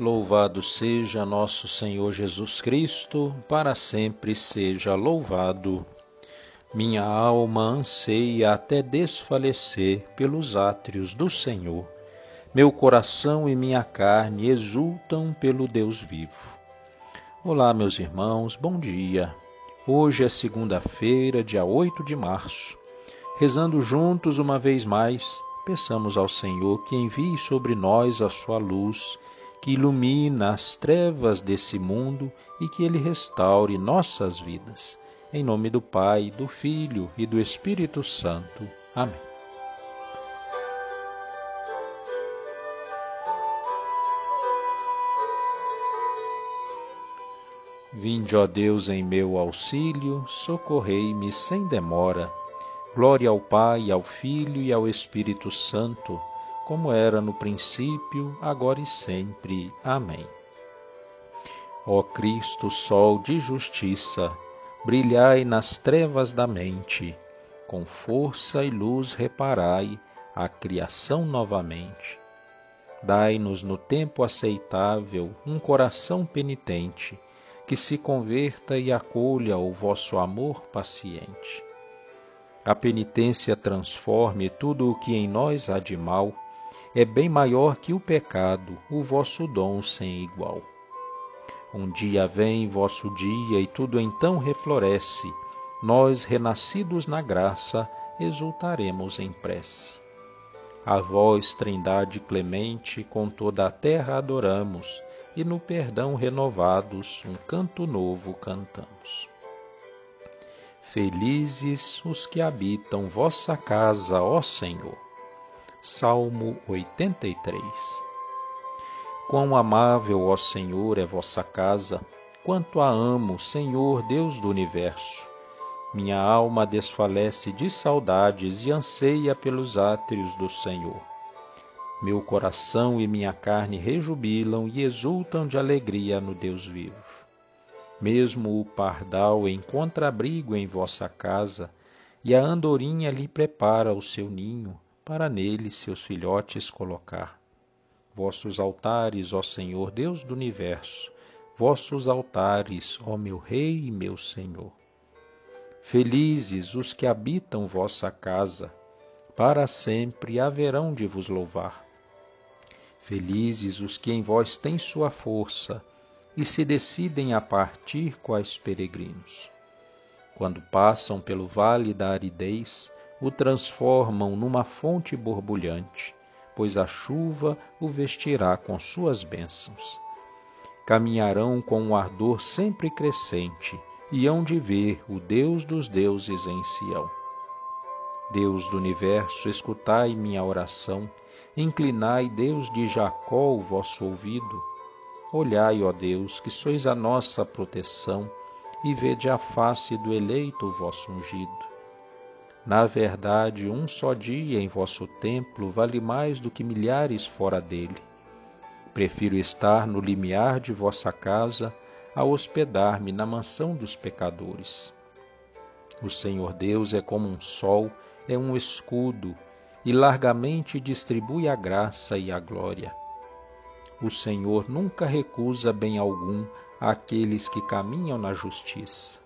Louvado seja nosso Senhor Jesus Cristo, para sempre seja louvado. Minha alma anseia até desfalecer pelos átrios do Senhor. Meu coração e minha carne exultam pelo Deus vivo. Olá, meus irmãos, bom dia. Hoje é segunda-feira, dia 8 de março. Rezando juntos uma vez mais, peçamos ao Senhor que envie sobre nós a sua luz que ilumina as trevas desse mundo e que ele restaure nossas vidas. Em nome do Pai, do Filho e do Espírito Santo. Amém. Vinde, ó Deus, em meu auxílio, socorrei-me sem demora. Glória ao Pai, ao Filho e ao Espírito Santo como era no princípio, agora e sempre. Amém. Ó Cristo, Sol de justiça, brilhai nas trevas da mente, com força e luz reparai a criação novamente. Dai-nos no tempo aceitável um coração penitente, que se converta e acolha o vosso amor paciente. A penitência transforme tudo o que em nós há de mal é bem maior que o pecado, o vosso dom sem igual. Um dia vem vosso dia e tudo então refloresce, nós, renascidos na graça, exultaremos em prece. A vós, Trindade clemente, com toda a terra adoramos, e no perdão renovados um canto novo cantamos. Felizes os que habitam vossa casa, ó Senhor Salmo 83 Quão amável, ó Senhor, é vossa casa, quanto a amo, Senhor Deus do universo. Minha alma desfalece de saudades e anseia pelos átrios do Senhor. Meu coração e minha carne rejubilam e exultam de alegria no Deus vivo. Mesmo o pardal encontra abrigo em vossa casa, e a andorinha lhe prepara o seu ninho para nele seus filhotes colocar. Vossos altares, ó Senhor, Deus do universo, vossos altares, ó meu Rei e meu Senhor. Felizes os que habitam vossa casa, para sempre haverão de vos louvar. Felizes os que em vós têm sua força e se decidem a partir quais peregrinos. Quando passam pelo vale da aridez, o transformam numa fonte borbulhante, pois a chuva o vestirá com suas bênçãos. Caminharão com um ardor sempre crescente e hão de ver o Deus dos deuses em Sião. Deus do universo, escutai minha oração, inclinai, Deus de Jacó, o vosso ouvido. Olhai, ó Deus, que sois a nossa proteção, e vede a face do eleito o vosso ungido. Na verdade, um só dia em vosso templo vale mais do que milhares fora dele. Prefiro estar no limiar de vossa casa a hospedar-me na mansão dos pecadores. O Senhor Deus é como um sol, é um escudo, e largamente distribui a graça e a glória. O Senhor nunca recusa bem algum àqueles que caminham na justiça.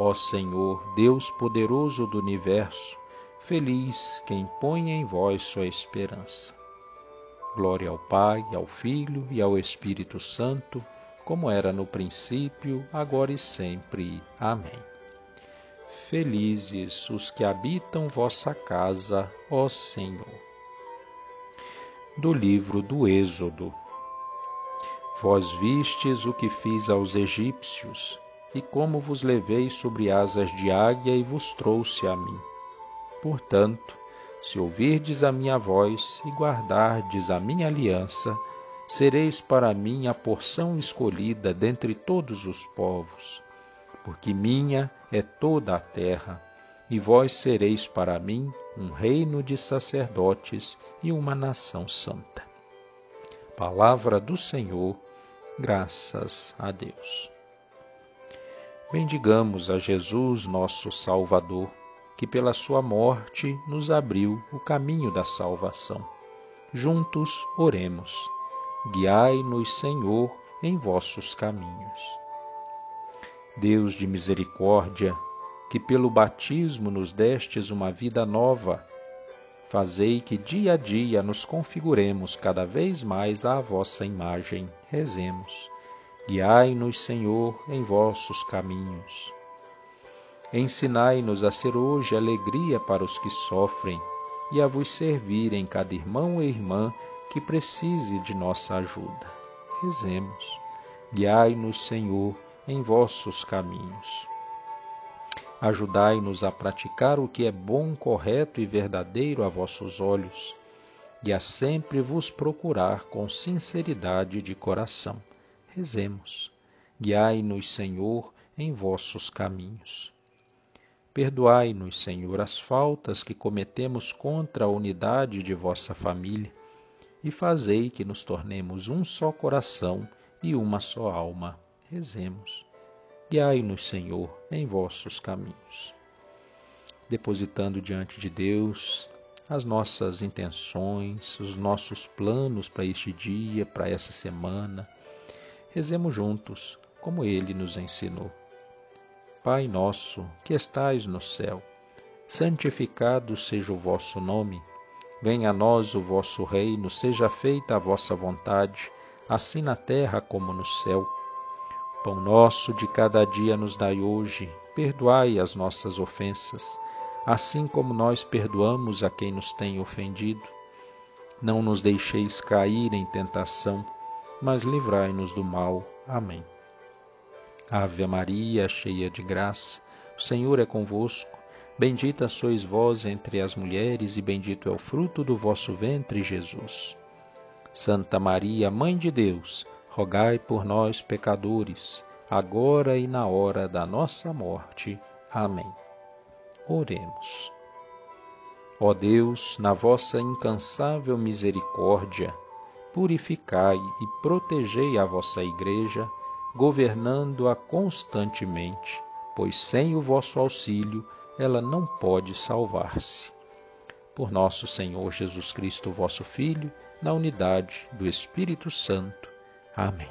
Ó Senhor, Deus poderoso do universo, feliz quem põe em vós sua esperança. Glória ao Pai, ao Filho e ao Espírito Santo, como era no princípio, agora e sempre. Amém. Felizes os que habitam vossa casa, ó Senhor. Do livro do Êxodo. Vós vistes o que fiz aos egípcios e como vos levei sobre asas de águia e vos trouxe a mim. Portanto, se ouvirdes a minha voz e guardardes a minha aliança, sereis para mim a porção escolhida dentre todos os povos, porque minha é toda a terra, e vós sereis para mim um reino de sacerdotes e uma nação santa. Palavra do Senhor, graças a Deus. Bendigamos a Jesus, nosso Salvador, que pela sua morte nos abriu o caminho da salvação. Juntos oremos. guiai-nos, Senhor, em vossos caminhos. Deus de misericórdia, que pelo batismo nos destes uma vida nova, fazei que dia a dia nos configuremos cada vez mais à vossa imagem. Rezemos. Guiai-nos, Senhor, em vossos caminhos. Ensinai-nos a ser hoje alegria para os que sofrem e a vos servir em cada irmão e irmã que precise de nossa ajuda. Rezemos. Guiai-nos, Senhor, em vossos caminhos. Ajudai-nos a praticar o que é bom, correto e verdadeiro a vossos olhos, e a sempre vos procurar com sinceridade de coração. Rezemos. Guiai-nos, Senhor, em vossos caminhos. Perdoai-nos, Senhor, as faltas que cometemos contra a unidade de vossa família e fazei que nos tornemos um só coração e uma só alma. Rezemos. Guiai-nos, Senhor, em vossos caminhos. Depositando diante de Deus as nossas intenções, os nossos planos para este dia, para essa semana, rezemos juntos, como Ele nos ensinou. Pai nosso, que estais no céu, santificado seja o vosso nome. Venha a nós o vosso reino, seja feita a vossa vontade, assim na terra como no céu. Pão nosso de cada dia nos dai hoje, perdoai as nossas ofensas, assim como nós perdoamos a quem nos tem ofendido. Não nos deixeis cair em tentação, mas livrai-nos do mal. Amém. Ave Maria, cheia de graça, o Senhor é convosco. Bendita sois vós entre as mulheres, e bendito é o fruto do vosso ventre, Jesus. Santa Maria, Mãe de Deus, rogai por nós, pecadores, agora e na hora da nossa morte. Amém. Oremos. Ó Deus, na vossa incansável misericórdia, purificai e protegei a vossa Igreja, governando-a constantemente, pois sem o vosso auxílio ela não pode salvar-se. Por nosso Senhor Jesus Cristo, vosso Filho, na unidade do Espírito Santo. Amém.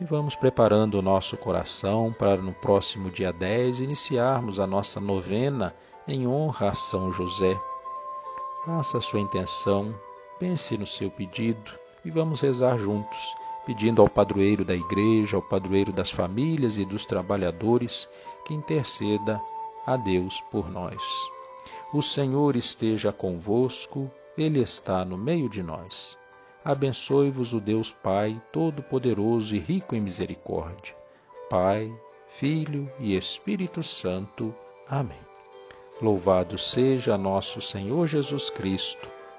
E vamos preparando o nosso coração para no próximo dia 10 iniciarmos a nossa novena em honra a São José. Faça a sua intenção, pense no seu pedido e vamos rezar juntos, pedindo ao padroeiro da igreja, ao padroeiro das famílias e dos trabalhadores que interceda a Deus por nós. O Senhor esteja convosco, Ele está no meio de nós. Abençoe-vos o Deus Pai, Todo-Poderoso e rico em misericórdia. Pai, Filho e Espírito Santo. Amém. Louvado seja nosso Senhor Jesus Cristo,